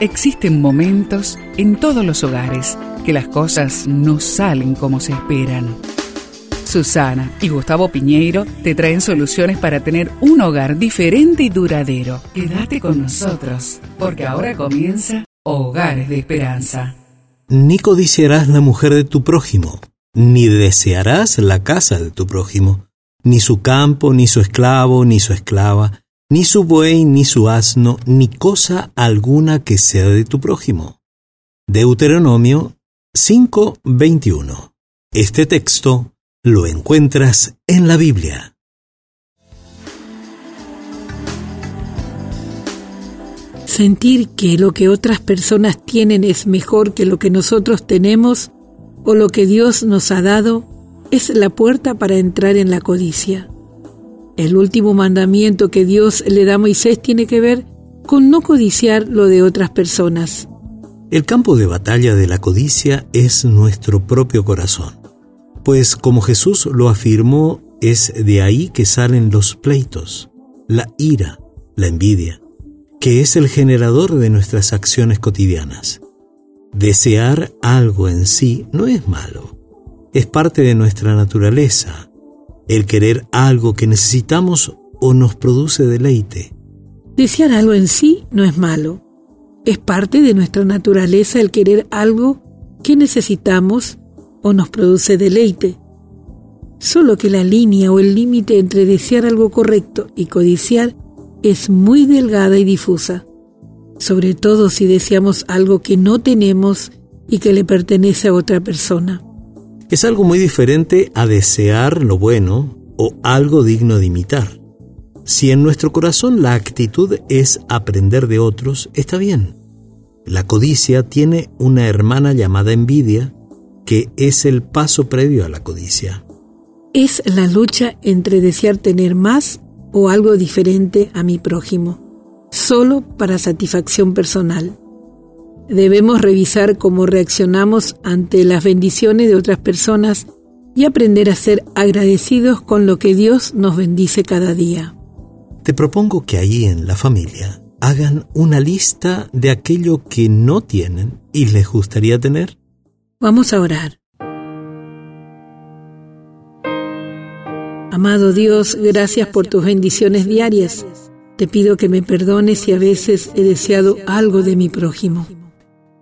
Existen momentos en todos los hogares que las cosas no salen como se esperan. Susana y Gustavo Piñeiro te traen soluciones para tener un hogar diferente y duradero. Quédate con nosotros, porque ahora comienza Hogares de Esperanza. Ni codiciarás la mujer de tu prójimo, ni desearás la casa de tu prójimo, ni su campo, ni su esclavo, ni su esclava, ni su buey, ni su asno, ni cosa alguna que sea de tu prójimo. Deuteronomio 5:21. Este texto lo encuentras en la Biblia. Sentir que lo que otras personas tienen es mejor que lo que nosotros tenemos o lo que Dios nos ha dado es la puerta para entrar en la codicia. El último mandamiento que Dios le da a Moisés tiene que ver con no codiciar lo de otras personas. El campo de batalla de la codicia es nuestro propio corazón, pues como Jesús lo afirmó, es de ahí que salen los pleitos, la ira, la envidia, que es el generador de nuestras acciones cotidianas. Desear algo en sí no es malo, es parte de nuestra naturaleza, el querer algo que necesitamos o nos produce deleite. Desear algo en sí no es malo. Es parte de nuestra naturaleza el querer algo que necesitamos o nos produce deleite. Solo que la línea o el límite entre desear algo correcto y codiciar es muy delgada y difusa, sobre todo si deseamos algo que no tenemos y que le pertenece a otra persona. Es algo muy diferente a desear lo bueno o algo digno de imitar. Si en nuestro corazón la actitud es aprender de otros, está bien. La codicia tiene una hermana llamada envidia, que es el paso previo a la codicia. Es la lucha entre desear tener más o algo diferente a mi prójimo, solo para satisfacción personal. Debemos revisar cómo reaccionamos ante las bendiciones de otras personas y aprender a ser agradecidos con lo que Dios nos bendice cada día. Te propongo que ahí en la familia hagan una lista de aquello que no tienen y les gustaría tener. Vamos a orar. Amado Dios, gracias por tus bendiciones diarias. Te pido que me perdones si a veces he deseado algo de mi prójimo.